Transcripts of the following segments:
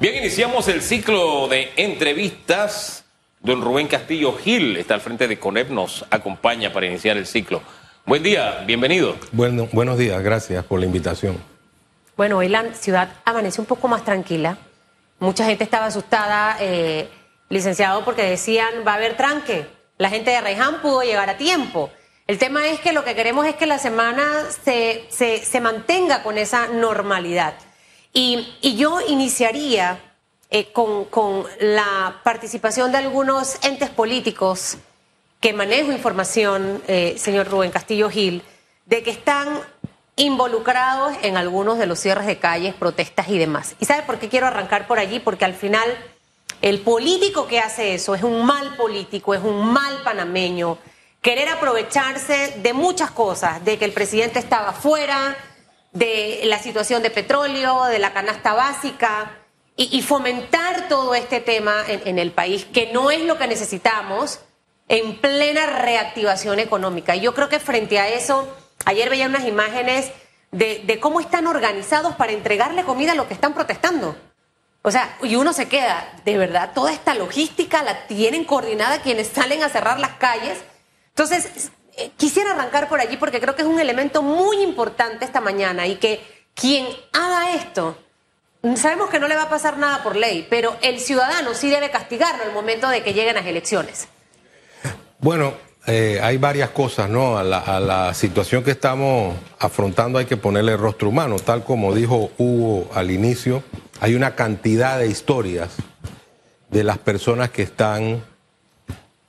Bien, iniciamos el ciclo de entrevistas. Don Rubén Castillo Gil está al frente de CONEP, nos acompaña para iniciar el ciclo. Buen día, bienvenido. Bueno, buenos días, gracias por la invitación. Bueno, hoy la ciudad amanece un poco más tranquila. Mucha gente estaba asustada, eh, licenciado, porque decían va a haber tranque. La gente de Reyhan pudo llegar a tiempo. El tema es que lo que queremos es que la semana se, se, se mantenga con esa normalidad. Y, yo iniciaría eh, con, con, la participación de algunos entes políticos que manejo información, eh, señor Rubén Castillo Gil, de que están involucrados en algunos de los cierres de calles, protestas y demás. ¿Y sabe por qué quiero arrancar por allí? Porque al final el político que hace eso es un mal político, es un mal panameño. Querer aprovecharse de muchas cosas, de que el presidente estaba fuera, de la situación de petróleo, de la canasta básica, y, fomentar todo este tema en, en, el país, que no es lo que necesitamos en plena reactivación económica. Y yo creo que frente a eso, ayer veía unas imágenes de, de cómo están organizados para entregarle comida a los que están protestando. O sea, y uno se queda, de verdad, toda esta logística la tienen coordinada quienes salen a cerrar las calles. Entonces, eh, quisiera arrancar por allí porque creo que es un elemento muy importante esta mañana y que quien haga esto, sabemos que no le va a pasar nada por ley, pero el ciudadano sí debe castigarlo el momento de que lleguen las elecciones. Bueno, eh, hay varias cosas, ¿no? A la, a la, situación que estamos afrontando hay que ponerle rostro humano, tal como dijo Hugo al inicio, hay una cantidad de historias de las personas que están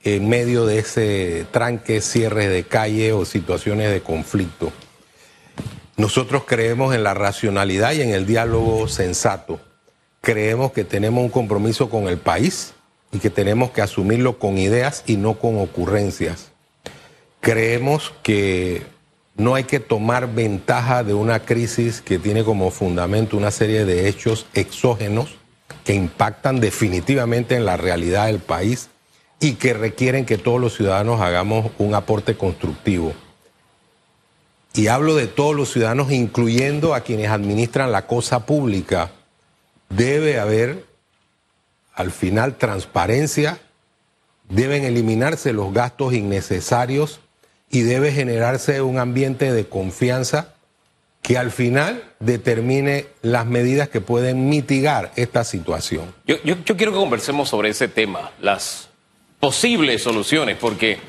en medio de ese tranque, cierre de calle o situaciones de conflicto. Nosotros creemos en la racionalidad y en el diálogo sensato. Creemos que tenemos un compromiso con el país y que tenemos que asumirlo con ideas y no con ocurrencias. Creemos que no hay que tomar ventaja de una crisis que tiene como fundamento una serie de hechos exógenos que impactan definitivamente en la realidad del país y que requieren que todos los ciudadanos hagamos un aporte constructivo. Y hablo de todos los ciudadanos, incluyendo a quienes administran la cosa pública. Debe haber, al final, transparencia, deben eliminarse los gastos innecesarios y debe generarse un ambiente de confianza que al final determine las medidas que pueden mitigar esta situación. Yo, quiero que conversemos sobre ese tema, las posibles soluciones, porque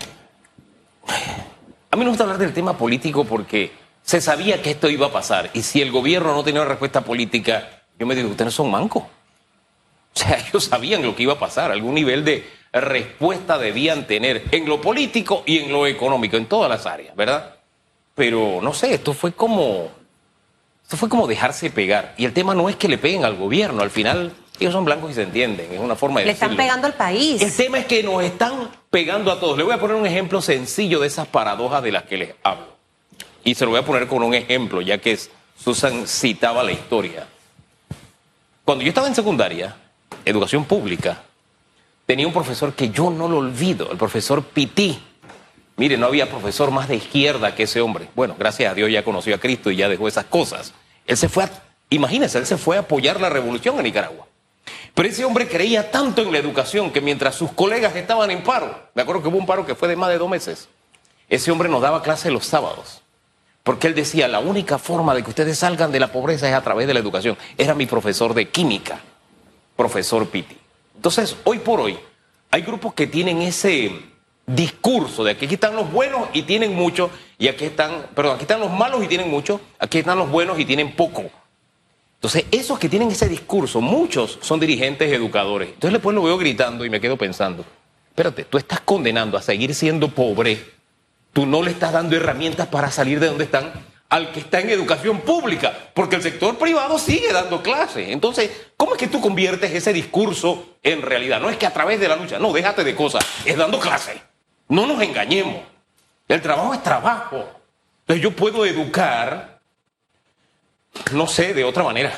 a mí me gusta hablar del tema político porque se sabía que esto iba a pasar y si el gobierno no tenía una respuesta política, yo me digo, ustedes son mancos. O sea, ellos sabían lo que iba a pasar, algún nivel de respuesta debían tener en lo político y en lo económico, en todas las áreas, ¿verdad? Pero no sé, esto fue como esto fue como dejarse pegar y el tema no es que le peguen al gobierno, al final ellos son blancos y se entienden, es una forma de Le decirlo. están pegando al país. El tema es que nos están pegando a todos. Le voy a poner un ejemplo sencillo de esas paradojas de las que les hablo. Y se lo voy a poner con un ejemplo, ya que Susan citaba la historia. Cuando yo estaba en secundaria, educación pública, tenía un profesor que yo no lo olvido, el profesor Pití. Mire, no había profesor más de izquierda que ese hombre. Bueno, gracias a Dios ya conoció a Cristo y ya dejó esas cosas. Él se fue a, imagínense, él se fue a apoyar la revolución en Nicaragua. Pero ese hombre creía tanto en la educación que mientras sus colegas estaban en paro, me acuerdo que hubo un paro que fue de más de dos meses, ese hombre nos daba clase los sábados. Porque él decía, la única forma de que ustedes salgan de la pobreza es a través de la educación. Era mi profesor de química, profesor Pitti. Entonces, hoy por hoy, hay grupos que tienen ese discurso de que aquí están los buenos y tienen mucho, y aquí están, perdón, aquí están los malos y tienen mucho, aquí están los buenos y tienen poco. Entonces, esos que tienen ese discurso, muchos son dirigentes educadores. Entonces, después lo veo gritando y me quedo pensando, espérate, tú estás condenando a seguir siendo pobre, tú no le estás dando herramientas para salir de donde están al que está en educación pública, porque el sector privado sigue dando clases. Entonces, ¿cómo es que tú conviertes ese discurso en realidad? No es que a través de la lucha, no, déjate de cosas, es dando clases. No nos engañemos. El trabajo es trabajo. Entonces yo puedo educar, no sé, de otra manera.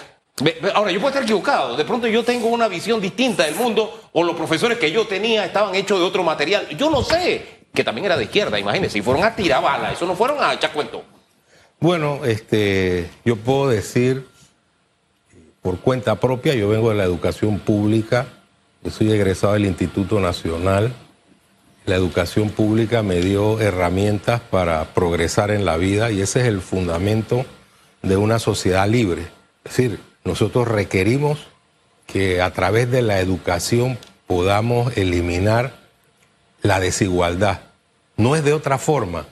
Ahora, yo puedo estar equivocado. De pronto yo tengo una visión distinta del mundo o los profesores que yo tenía estaban hechos de otro material. Yo no sé, que también era de izquierda, imagínense, y fueron a tirar balas, eso no fueron a echar cuento. Bueno, este, yo puedo decir por cuenta propia. Yo vengo de la educación pública, yo soy egresado del Instituto Nacional. La educación pública me dio herramientas para progresar en la vida y ese es el fundamento de una sociedad libre. Es decir, nosotros requerimos que a través de la educación podamos eliminar la desigualdad. No es de otra forma.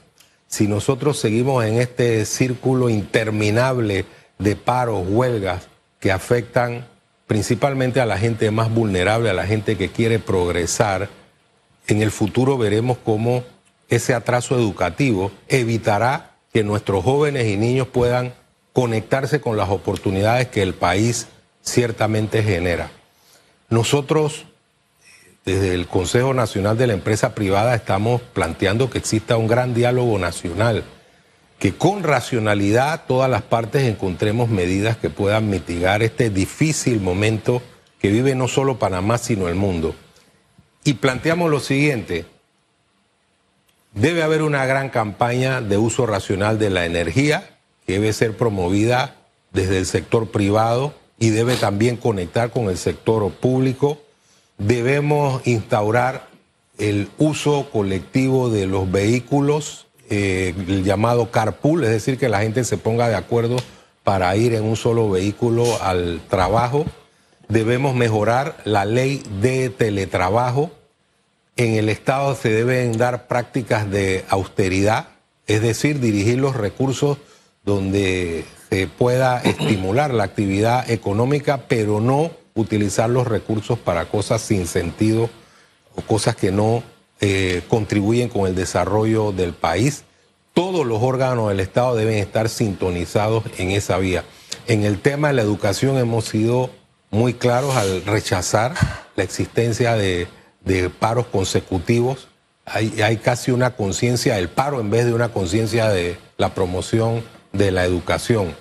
Si nosotros seguimos en este círculo interminable de paros, huelgas, que afectan principalmente a la gente más vulnerable, a la gente que quiere progresar, en el futuro veremos cómo ese atraso educativo evitará que nuestros jóvenes y niños puedan conectarse con las oportunidades que el país ciertamente genera. Nosotros, desde el Consejo Nacional de la Empresa Privada, estamos planteando que exista un gran diálogo nacional, que con racionalidad todas las partes encontremos medidas que puedan mitigar este difícil momento que vive no solo Panamá, sino el mundo. Y planteamos lo siguiente, debe haber una gran campaña de uso racional de la energía, debe ser promovida desde el sector privado y debe también conectar con el sector público. Debemos instaurar el uso colectivo de los vehículos, eh, el llamado carpool, es decir, que la gente se ponga de acuerdo para ir en un solo vehículo al trabajo. Debemos mejorar la ley de teletrabajo. En el Estado se deben dar prácticas de austeridad, es decir, dirigir los recursos donde se pueda estimular la actividad económica, pero no utilizar los recursos para cosas sin sentido o cosas que no eh, contribuyen con el desarrollo del país. Todos los órganos del Estado deben estar sintonizados en esa vía. En el tema de la educación hemos sido muy claros al rechazar la existencia de, paros consecutivos. Hay, hay casi una conciencia del paro en vez de una conciencia de la promoción de la educación.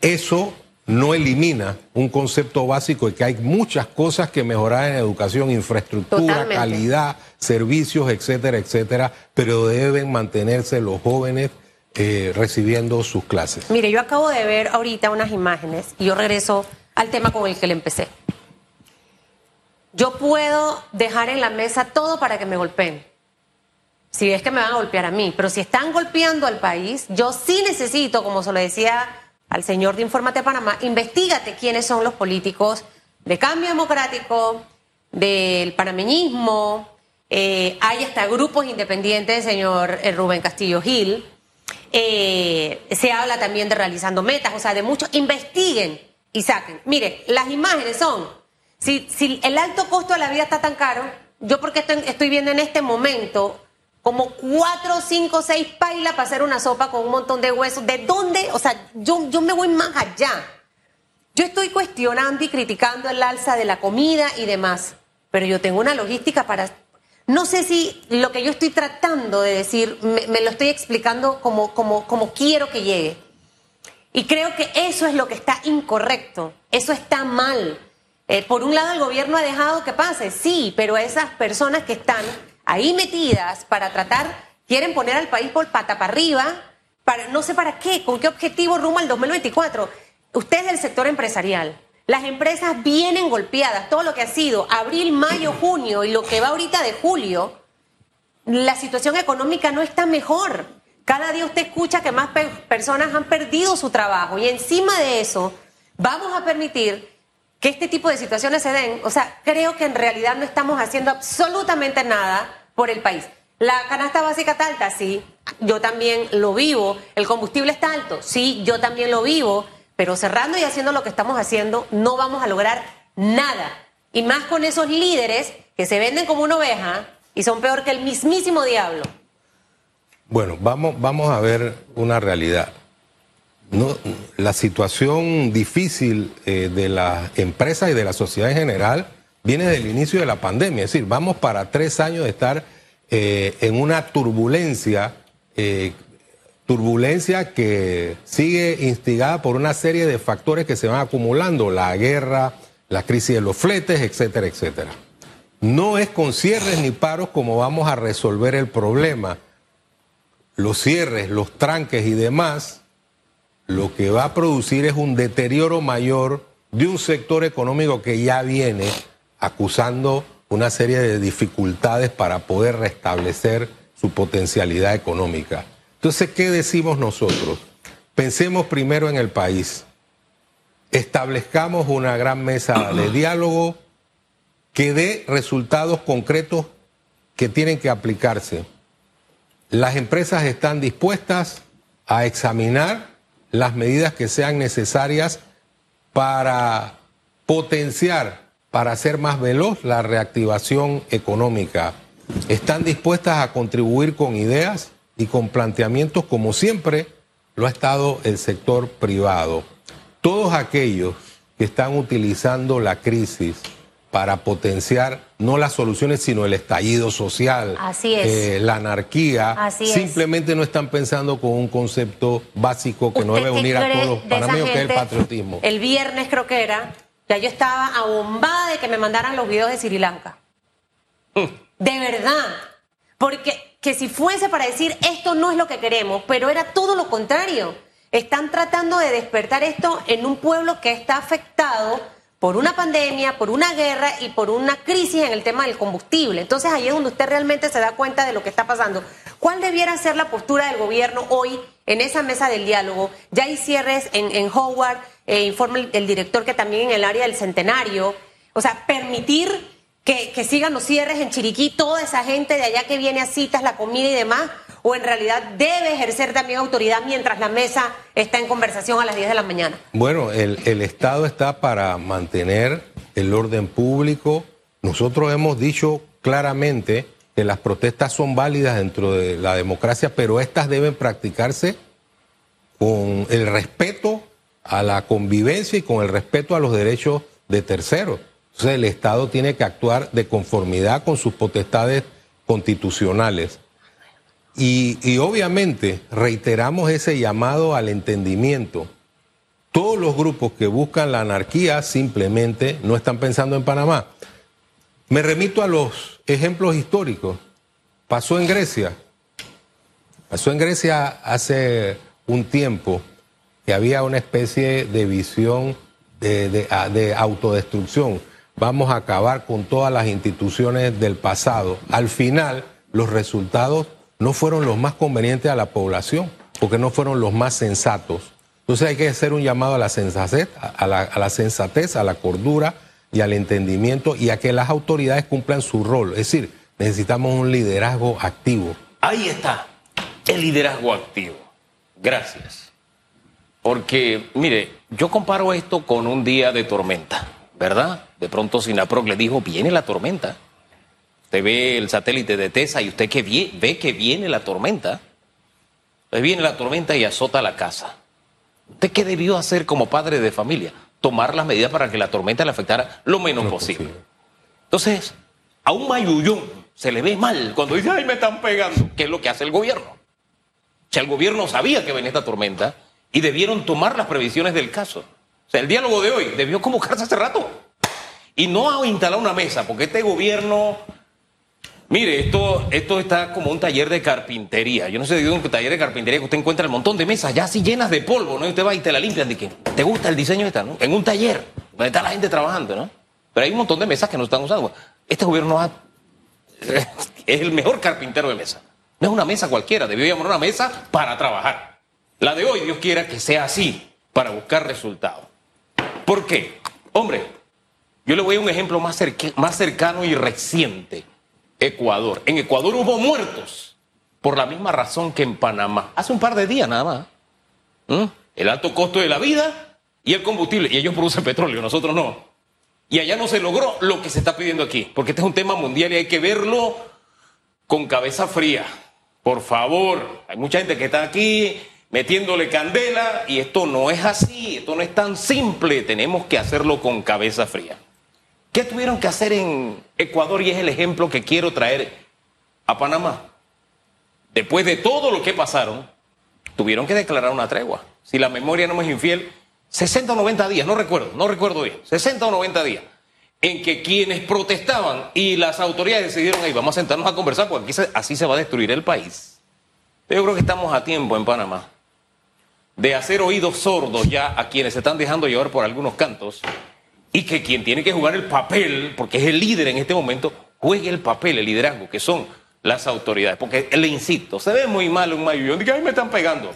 Eso no elimina un concepto básico de que hay muchas cosas que mejorar en educación, infraestructura, calidad, servicios, etcétera, etcétera, pero deben mantenerse los jóvenes eh, recibiendo sus clases. Mire, yo acabo de ver ahorita unas imágenes y yo regreso al tema con el que le empecé. Yo puedo dejar en la mesa todo para que me golpeen si es que me van a golpear a mí, pero si están golpeando al país, yo sí necesito, como se lo decía al señor de Infórmate Panamá, investigate quiénes son los políticos de cambio democrático, del panameñismo, eh, hay hasta grupos independientes, señor eh, Rubén Castillo Gil, eh, se habla también de realizando metas, o sea, de muchos, investiguen y saquen. Mire, las imágenes son, si, si el alto costo de la vida está tan caro, yo porque estoy, estoy viendo en este momento como cuatro, cinco, seis pailas para hacer una sopa con un montón de huesos. ¿De dónde? O sea, yo, yo me voy más allá. Yo estoy cuestionando y criticando el alza de la comida y demás, pero yo tengo una logística para... No sé si lo que yo estoy tratando de decir me, lo estoy explicando como, como, como quiero que llegue. Y creo que eso es lo que está incorrecto, eso está mal. Eh, por un lado, el gobierno ha dejado que pase, sí, pero esas personas que están ahí metidas para tratar, quieren poner al país por pata para arriba, para, no sé para qué, con qué objetivo rumbo al 2024. Usted es del sector empresarial. Las empresas vienen golpeadas, todo lo que ha sido abril, mayo, junio y lo que va ahorita de julio, la situación económica no está mejor. Cada día usted escucha que más personas han perdido su trabajo y encima de eso vamos a permitir que este tipo de situaciones se den, o sea, creo que en realidad no estamos haciendo absolutamente nada por el país. La canasta básica está alta, sí, yo también lo vivo. El combustible está alto, sí, yo también lo vivo. Pero cerrando y haciendo lo que estamos haciendo, no vamos a lograr nada. Y más con esos líderes que se venden como una oveja y son peor que el mismísimo diablo. Bueno, vamos, vamos a ver una realidad. No, la situación difícil eh, de las empresas y de la sociedad en general viene del inicio de la pandemia. Es decir, vamos para tres años de estar eh, en una turbulencia, eh, turbulencia que sigue instigada por una serie de factores que se van acumulando, la guerra, la crisis de los fletes, etcétera, etcétera. No es con cierres ni paros como vamos a resolver el problema. Los cierres, los tranques y demás lo que va a producir es un deterioro mayor de un sector económico que ya viene acusando una serie de dificultades para poder restablecer su potencialidad económica. Entonces, ¿qué decimos nosotros? Pensemos primero en el país. Establezcamos una gran mesa de diálogo que dé resultados concretos que tienen que aplicarse. Las empresas están dispuestas a examinar las medidas que sean necesarias para potenciar, para hacer más veloz la reactivación económica. Están dispuestas a contribuir con ideas y con planteamientos como siempre lo ha estado el sector privado. Todos aquellos que están utilizando la crisis para potenciar no las soluciones, sino el estallido social, eh, la anarquía, simplemente no están pensando con un concepto básico que no debe unir a todos los panameños, que es el patriotismo. El viernes creo que era, ya yo estaba abombada de que me mandaran los videos de Sri Lanka. Mm. De verdad. Porque que si fuese para decir esto no es lo que queremos, pero era todo lo contrario. Están tratando de despertar esto en un pueblo que está afectado por una pandemia, por una guerra y por una crisis en el tema del combustible. Entonces ahí es donde usted realmente se da cuenta de lo que está pasando. ¿Cuál debiera ser la postura del gobierno hoy en esa mesa del diálogo? Ya hay cierres en, Howard, eh, informa el, director que también en el área del centenario. O sea, permitir que, sigan los cierres en Chiriquí, toda esa gente de allá que viene a citas, la comida y demás, o en realidad debe ejercer también autoridad mientras la mesa está en conversación a las 10 de la mañana? Bueno, el, el Estado está para mantener el orden público. Nosotros hemos dicho claramente que las protestas son válidas dentro de la democracia, pero estas deben practicarse con el respeto a la convivencia y con el respeto a los derechos de terceros. Entonces el Estado tiene que actuar de conformidad con sus potestades constitucionales. Y, obviamente reiteramos ese llamado al entendimiento. Todos los grupos que buscan la anarquía simplemente no están pensando en Panamá. Me remito a los ejemplos históricos. Pasó en Grecia. Pasó en Grecia hace un tiempo que había una especie de visión de, de autodestrucción. Vamos a acabar con todas las instituciones del pasado. Al final, los resultados no fueron los más convenientes a la población, porque no fueron los más sensatos. Entonces hay que hacer un llamado a la sensatez, a la, sensatez, a la cordura y al entendimiento y a que las autoridades cumplan su rol. Es decir, necesitamos un liderazgo activo. Ahí está, el liderazgo activo. Gracias. Porque, mire, yo comparo esto con un día de tormenta, ¿verdad? De pronto Sinaproc le dijo, viene la tormenta. Usted ve el satélite de TESA y usted que ve que viene la tormenta. Pues viene la tormenta y azota la casa. ¿Usted qué debió hacer como padre de familia? Tomar las medidas para que la tormenta le afectara lo menos posible. Entonces, a un mayullón se le ve mal cuando dice, ay, me están pegando. ¿Qué es lo que hace el gobierno? Sea, el gobierno sabía que venía esta tormenta y debieron tomar las previsiones del caso. Sea, el diálogo de hoy debió convocarse hace rato. Y no instalar una mesa, porque este gobierno Mire, esto, esto está como un taller de carpintería. Yo no sé de un taller de carpintería que usted encuentra un montón de mesas ya así llenas de polvo, ¿no? Y usted va y te la limpian de que te gusta el diseño esta, ¿no? En un taller donde está la gente trabajando, ¿no? Pero hay un montón de mesas que no están usando. Este gobierno es el mejor carpintero de mesa. No es una mesa cualquiera, debió llamar una mesa para trabajar. La de hoy, Dios quiera que sea así, para buscar resultados. ¿Por qué? Hombre, yo le voy a un ejemplo más, cercano y reciente. Ecuador. En Ecuador hubo muertos por la misma razón que en Panamá. Hace un par de días nada más. ¿Mm? El alto costo de la vida y el combustible. Y ellos producen petróleo, nosotros no. Y allá no se logró lo que se está pidiendo aquí. Porque este es un tema mundial y hay que verlo con cabeza fría. Por favor, hay mucha gente que está aquí metiéndole candela y esto no es así, esto no es tan simple, tenemos que hacerlo con cabeza fría. ¿Qué tuvieron que hacer en Ecuador? Y es el ejemplo que quiero traer a Panamá. Después de todo lo que pasaron, tuvieron que declarar una tregua. Si la memoria no me es infiel, 60 o 90 días, no recuerdo, no recuerdo bien, 60 o 90 días, en que quienes protestaban y las autoridades decidieron, ahí vamos a sentarnos a conversar, porque así se va a destruir el país. Yo creo que estamos a tiempo en Panamá de hacer oídos sordos ya a quienes se están dejando llevar por algunos cantos y que quien tiene que jugar el papel, porque es el líder en este momento, juegue el papel, el liderazgo, que son las autoridades. Porque le insisto, se ve muy mal un mayor, que a mí me están pegando.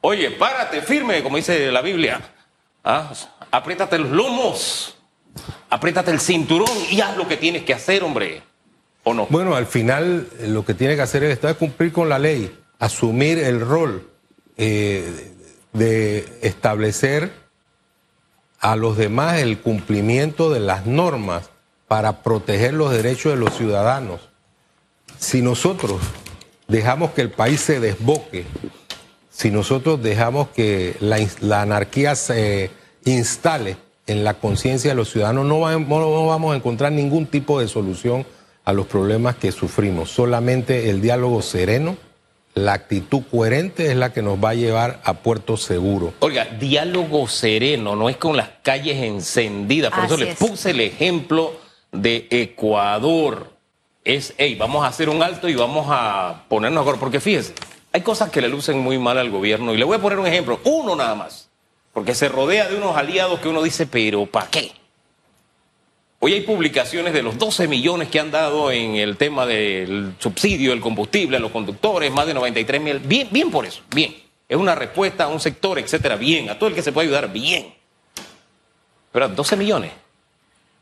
Oye, párate, firme, como dice la Biblia. ¿Ah? Apriétate los lomos, apriétate el cinturón y haz lo que tienes que hacer, hombre. ¿O no? Bueno, al final lo que tiene que hacer el Estado es cumplir con la ley, asumir el rol eh, de establecer a los demás el cumplimiento de las normas para proteger los derechos de los ciudadanos. Si nosotros dejamos que el país se desboque, si nosotros dejamos que la, anarquía se instale en la conciencia de los ciudadanos, no vamos a encontrar ningún tipo de solución a los problemas que sufrimos. Solamente el diálogo sereno la actitud coherente es la que nos va a llevar a puerto seguro. Oiga, diálogo sereno, no es con las calles encendidas. Por eso les puse el ejemplo de Ecuador. Es, hey, vamos a hacer un alto y vamos a ponernos acuerdo. Porque fíjense, hay cosas que le lucen muy mal al gobierno. Y le voy a poner un ejemplo, uno nada más. Porque se rodea de unos aliados que uno dice, pero ¿para qué? Hoy hay publicaciones de los 12 millones que han dado en el tema del subsidio del combustible a los conductores, más de 93 mil. Bien, bien por eso, bien. Es una respuesta a un sector, etcétera, bien. A todo el que se puede ayudar, bien. Pero 12 millones.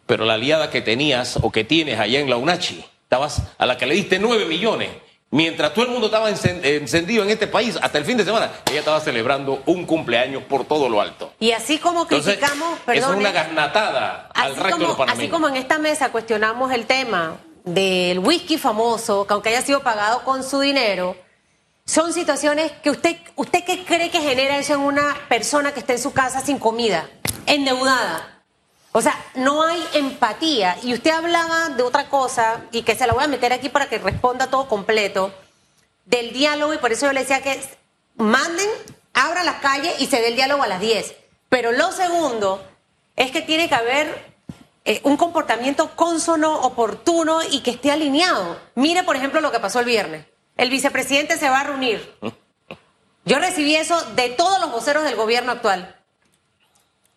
Pero la aliada que tenías o que tienes allá en la UNACHI, estabas a la que le diste 9 millones Mientras todo el mundo estaba encendido en este país, hasta el fin de semana, ella estaba celebrando un cumpleaños por todo lo alto. Y así como criticamos, perdón. Es una garnatada los panameños. Así como en esta mesa cuestionamos el tema del whisky famoso, que aunque haya sido pagado con su dinero, son situaciones que usted, ¿usted qué cree que genera eso en una persona que está en su casa sin comida, endeudada? O sea, no hay empatía. Y usted hablaba de otra cosa, y que se la voy a meter aquí para que responda todo completo, del diálogo, y por eso yo le decía que manden, abran las calles y se dé el diálogo a las 10. Pero lo segundo es que tiene que haber eh, un comportamiento consono, oportuno y que esté alineado. Mire, por ejemplo, lo que pasó el viernes. El vicepresidente se va a reunir. Yo recibí eso de todos los voceros del gobierno actual.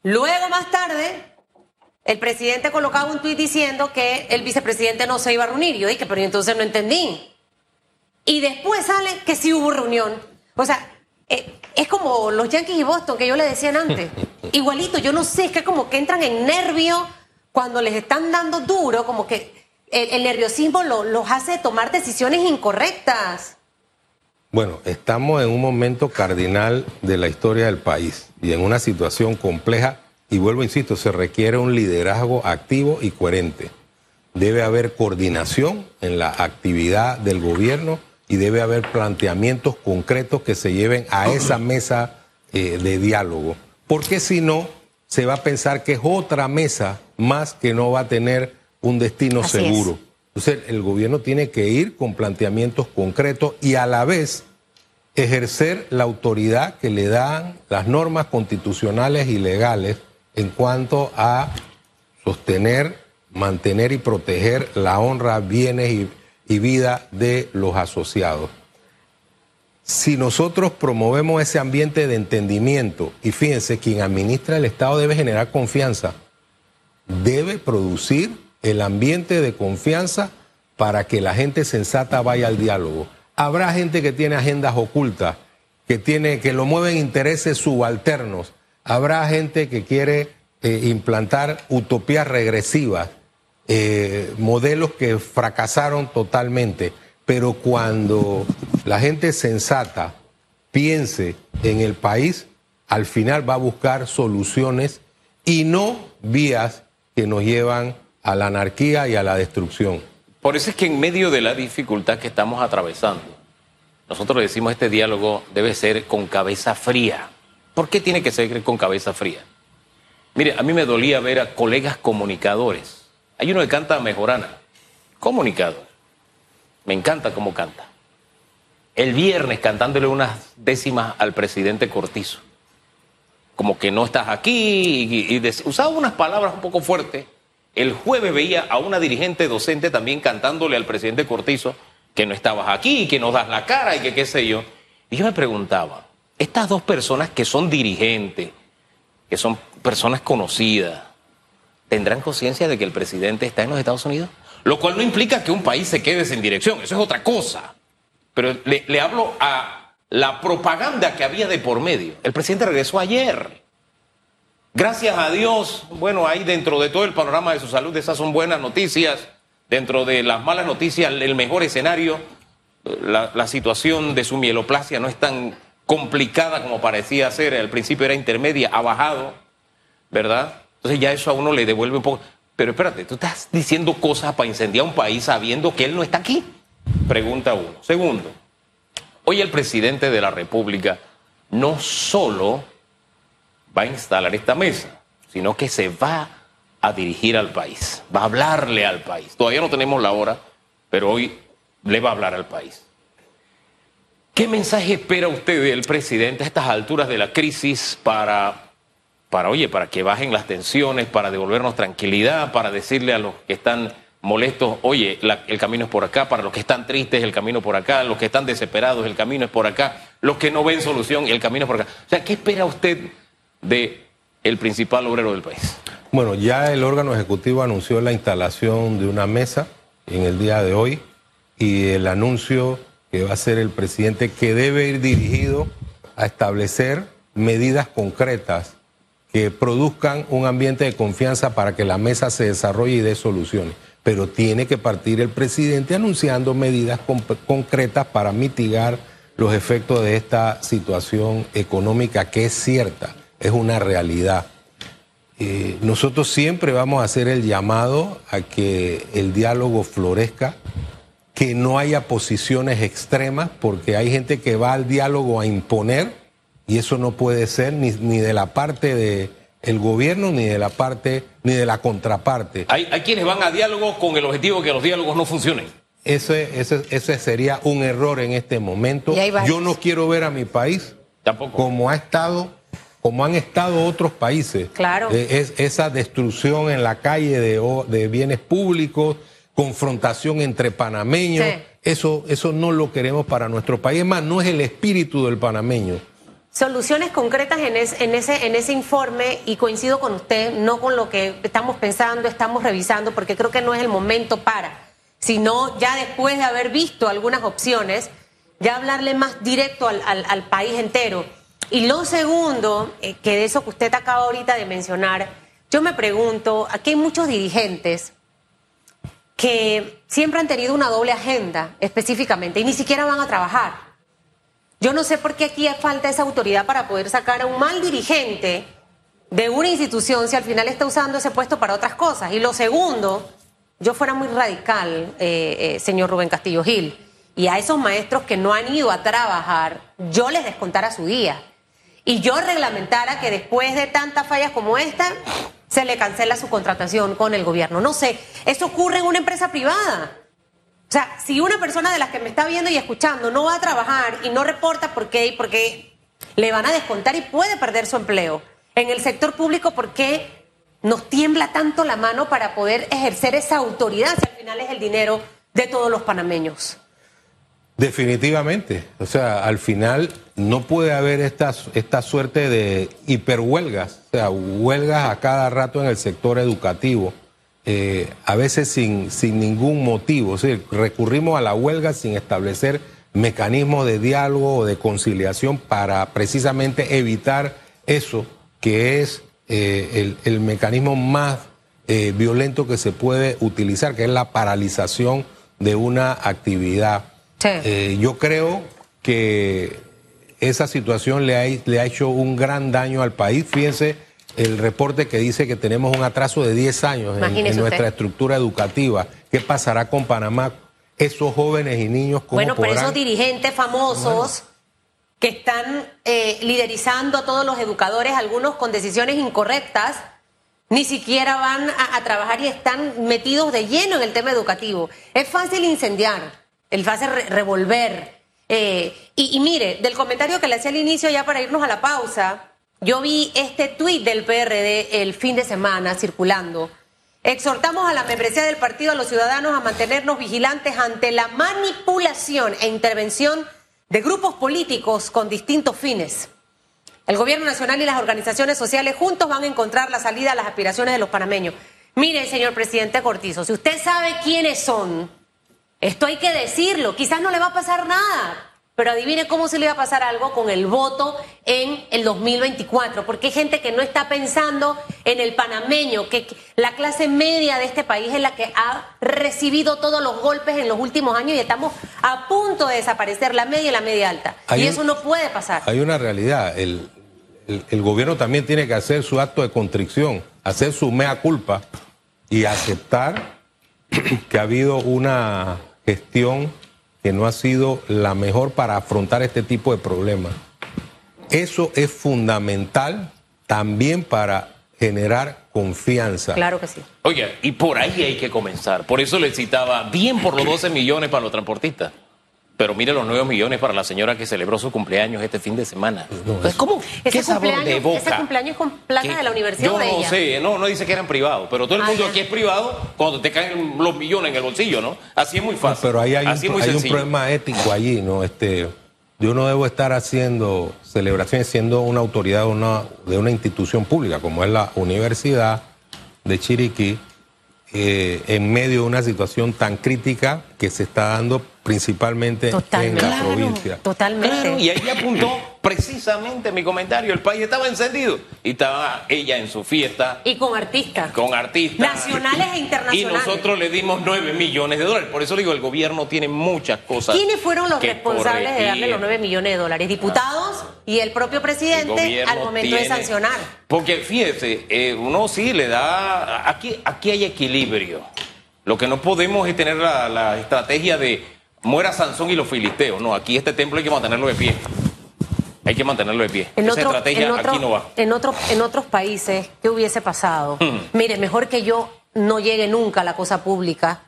Luego, más tarde, el presidente colocaba un tuit diciendo que el vicepresidente no se iba a reunir. Yo dije, pero entonces no entendí. Y después sale que sí hubo reunión. O sea, eh, es como los Yankees y Boston que yo le decía antes. Igualito, yo no sé, es que como que entran en nervio cuando les están dando duro, como que el, nerviosismo los hace tomar decisiones incorrectas. Bueno, estamos en un momento cardinal de la historia del país y en una situación compleja y vuelvo, insisto, se requiere un liderazgo activo y coherente. Debe haber coordinación en la actividad del gobierno y debe haber planteamientos concretos que se lleven a esa mesa eh, de diálogo. Porque si no, se va a pensar que es otra mesa más que no va a tener un destino seguro. Entonces, el gobierno tiene que ir con planteamientos concretos y a la vez ejercer la autoridad que le dan las normas constitucionales y legales en cuanto a sostener, mantener y proteger la honra, bienes y, vida de los asociados. Si nosotros promovemos ese ambiente de entendimiento, y fíjense, quien administra el Estado debe generar confianza, debe producir el ambiente de confianza para que la gente sensata vaya al diálogo. Habrá gente que tiene agendas ocultas, que, tiene, que lo mueven intereses subalternos, Habrá gente que quiere eh, implantar utopías regresivas, eh, modelos que fracasaron totalmente, pero cuando la gente sensata piense en el país, al final va a buscar soluciones y no vías que nos llevan a la anarquía y a la destrucción. Por eso es que en medio de la dificultad que estamos atravesando, nosotros decimos este diálogo debe ser con cabeza fría. ¿Por qué tiene que ser con cabeza fría? Mire, a mí me dolía ver a colegas comunicadores. Hay uno que canta Mejorana, comunicador. Me encanta cómo canta. El viernes cantándole unas décimas al presidente Cortizo. Como que no estás aquí y, usaba unas palabras un poco fuertes. El jueves veía a una dirigente docente también cantándole al presidente Cortizo que no estabas aquí, que no das la cara y que qué sé yo. Y yo me preguntaba, estas dos personas que son dirigentes, que son personas conocidas, ¿tendrán conciencia de que el presidente está en los Estados Unidos? Lo cual no implica que un país se quede sin dirección, eso es otra cosa. Pero le, hablo a la propaganda que había de por medio. El presidente regresó ayer. Gracias a Dios, bueno, ahí dentro de todo el panorama de su salud, esas son buenas noticias. Dentro de las malas noticias, el mejor escenario, la, la situación de su mieloplasia no es tan complicada como parecía ser. Al principio era intermedia, ha bajado, ¿verdad? Entonces ya eso a uno le devuelve un poco. Pero espérate, tú estás diciendo cosas para incendiar un país sabiendo que él no está aquí. Pregunta uno. Segundo, hoy el presidente de la República no solo va a instalar esta mesa, sino que se va a dirigir al país, va a hablarle al país. Todavía no tenemos la hora, pero hoy le va a hablar al país. ¿Qué mensaje espera usted del presidente a estas alturas de la crisis para, para, oye, para que bajen las tensiones, para devolvernos tranquilidad, para decirle a los que están molestos, oye, el camino es por acá, para los que están tristes, el camino por acá, los que están desesperados, el camino es por acá, los que no ven solución, el camino es por acá. O sea, ¿qué espera usted de el principal obrero del país? Bueno, ya el órgano ejecutivo anunció la instalación de una mesa en el día de hoy y el anuncio que va a hacer el presidente que debe ir dirigido a establecer medidas concretas que produzcan un ambiente de confianza para que la mesa se desarrolle y dé soluciones. Pero tiene que partir el presidente anunciando medidas con- concretas para mitigar los efectos de esta situación económica que es cierta, es una realidad. Eh, nosotros siempre vamos a hacer el llamado a que el diálogo florezca, que no haya posiciones extremas, porque hay gente que va al diálogo a imponer y eso no puede ser ni, ni de la parte del gobierno, ni de la parte, ni de la contraparte. Hay, hay quienes van a diálogo con el objetivo de que los diálogos no funcionen. Ese, ese, ese sería un error en este momento. Yo no quiero ver a mi país Tampoco. como ha estado, como han estado otros países. Claro. Eh, es, esa destrucción en la calle de, o- de bienes públicos, confrontación entre panameños, Sí. eso, eso no lo queremos para nuestro país. Es más, no es el espíritu del panameño. Soluciones concretas en, es- en ese, en ese informe y coincido con usted, no con lo que estamos pensando, estamos revisando, porque creo que no es el momento para, sino ya después de haber visto algunas opciones, ya hablarle más directo al, país entero. Y lo segundo, eh, que de eso que usted acaba ahorita de mencionar, yo me pregunto, aquí hay muchos dirigentes que siempre han tenido una doble agenda específicamente y ni siquiera van a trabajar. Yo no sé por qué aquí falta esa autoridad para poder sacar a un mal dirigente de una institución si al final está usando ese puesto para otras cosas. Y lo segundo, yo fuera muy radical, eh, eh, señor Rubén Castillo Gil, y a esos maestros que no han ido a trabajar, yo les descontara su día. Y yo reglamentara que después de tantas fallas como esta, se le cancela su contratación con el gobierno. No sé, eso ocurre en una empresa privada. O sea, si una persona de las que me está viendo y escuchando no va a trabajar y no reporta por qué y porque le van a descontar y puede perder su empleo en el sector público, ¿por qué nos tiembla tanto la mano para poder ejercer esa autoridad si al final es el dinero de todos los panameños? Definitivamente. O sea, al final no puede haber esta, esta suerte de hiperhuelgas, o sea, huelgas a cada rato en el sector educativo, eh, a veces sin, sin ningún motivo. Recurrimos a la huelga sin establecer mecanismos de diálogo o de conciliación para precisamente evitar eso que es eh, el, el mecanismo más eh, violento que se puede utilizar, que es la paralización de una actividad. Sí. Eh, yo creo que esa situación le ha, le ha hecho un gran daño al país. Fíjense el reporte que dice que tenemos un atraso de 10 años en, nuestra usted. estructura educativa. ¿Qué pasará con Panamá? Esos jóvenes y niños, ¿cómo Bueno, pero podrán? esos dirigentes famosos que están eh, liderizando a todos los educadores, algunos con decisiones incorrectas, ni siquiera van a, a trabajar y están metidos de lleno en el tema educativo. Es fácil incendiar, es fácil re- revolver. eh, y, y mire, del comentario que le hacía al inicio, ya para irnos a la pausa, yo vi este tuit del PRD el fin de semana circulando. Exhortamos a la membresía del partido a los ciudadanos a mantenernos vigilantes ante la manipulación e intervención de grupos políticos con distintos fines. El gobierno nacional y las organizaciones sociales juntos van a encontrar la salida a las aspiraciones de los panameños. Mire, señor presidente Cortizo, si usted sabe quiénes son, esto hay que decirlo. Quizás no le va a pasar nada, pero adivine cómo se le va a pasar algo con el voto en el 2024, porque hay gente que no está pensando en el panameño, que la clase media de este país es la que ha recibido todos los golpes en los últimos años y estamos a punto de desaparecer, la media y la media alta. y eso no puede pasar. Hay una realidad, el, el gobierno también tiene que hacer su acto de contrición, hacer su mea culpa y aceptar que ha habido una gestión que no ha sido la mejor para afrontar este tipo de problemas. Eso es fundamental también para generar confianza. Claro que sí. Oye, y por ahí hay que comenzar. Por eso le citaba bien por los 12 millones para los transportistas. Pero mire los 9 millones para la señora que celebró su cumpleaños este fin de semana. Pues, ¿Cómo? ¿Qué sabor de boca? Ese cumpleaños con plata de la universidad Yo no ella? sé, no, no dice que eran privados, pero todo el mundo aquí es privado cuando te caen los millones en el bolsillo, ¿no? Así es muy fácil. pero ahí hay, un, hay un, problema ético allí, ¿no? Este, yo no debo estar haciendo celebraciones siendo una autoridad de una, de una institución pública como es la Universidad de Chiriquí eh, en medio de una situación tan crítica que se está dando principalmente en la provincia. Totalmente. y ahí apuntó precisamente mi comentario. El país estaba encendido y estaba ella en su fiesta. Y con artistas. Con artistas. Nacionales e internacionales. Y nosotros le dimos 9 millones de dólares. Por eso digo, el gobierno tiene muchas cosas. ¿Quiénes fueron los responsables de darle los 9 millones de dólares? Diputados y el propio presidente al momento de sancionar. Porque fíjese, eh, uno sí le da. Aquí, aquí hay equilibrio. Lo que no podemos es tener la estrategia de muera Sansón y los filisteos. No, aquí este templo hay que mantenerlo de pie. Hay que mantenerlo de pie. En Esa estrategia aquí no va. En, otro, en otros países, ¿qué hubiese pasado? Hmm. Mire, mejor que yo no llegue nunca a la cosa pública,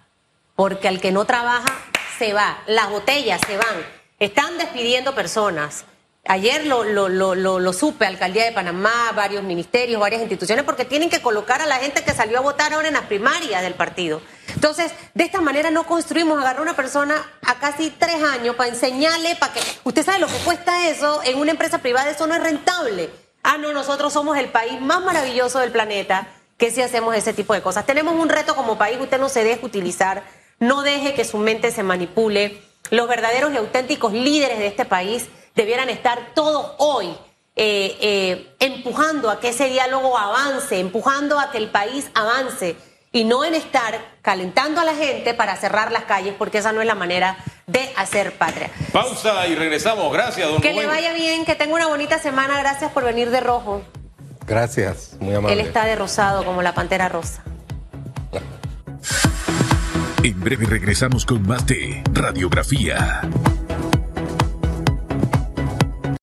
porque al que no trabaja se va. Las botellas se van. Están despidiendo personas. Ayer lo, lo, lo, lo, supe, Alcaldía de Panamá, varios ministerios, varias instituciones, porque tienen que colocar a la gente que salió a votar ahora en las primarias del partido. Entonces, de esta manera no construimos agarrar a una persona a casi tres años para enseñarle, para que usted sabe lo que cuesta eso en una empresa privada, eso no es rentable. Ah, no, nosotros somos el país más maravilloso del planeta que si hacemos ese tipo de cosas. Tenemos un reto como país, usted no se deje utilizar, no deje que su mente se manipule. Los verdaderos y auténticos líderes de este país debieran estar todos hoy eh, eh, empujando a que ese diálogo avance, empujando a que el país avance y no en estar calentando a la gente para cerrar las calles, porque esa no es la manera de hacer patria. Pausa y regresamos. Gracias, don Que le vaya bien, que tenga una bonita semana. Gracias por venir de rojo. Gracias, muy amable. Él está de rosado como la pantera rosa. En breve regresamos con más de Radiografía.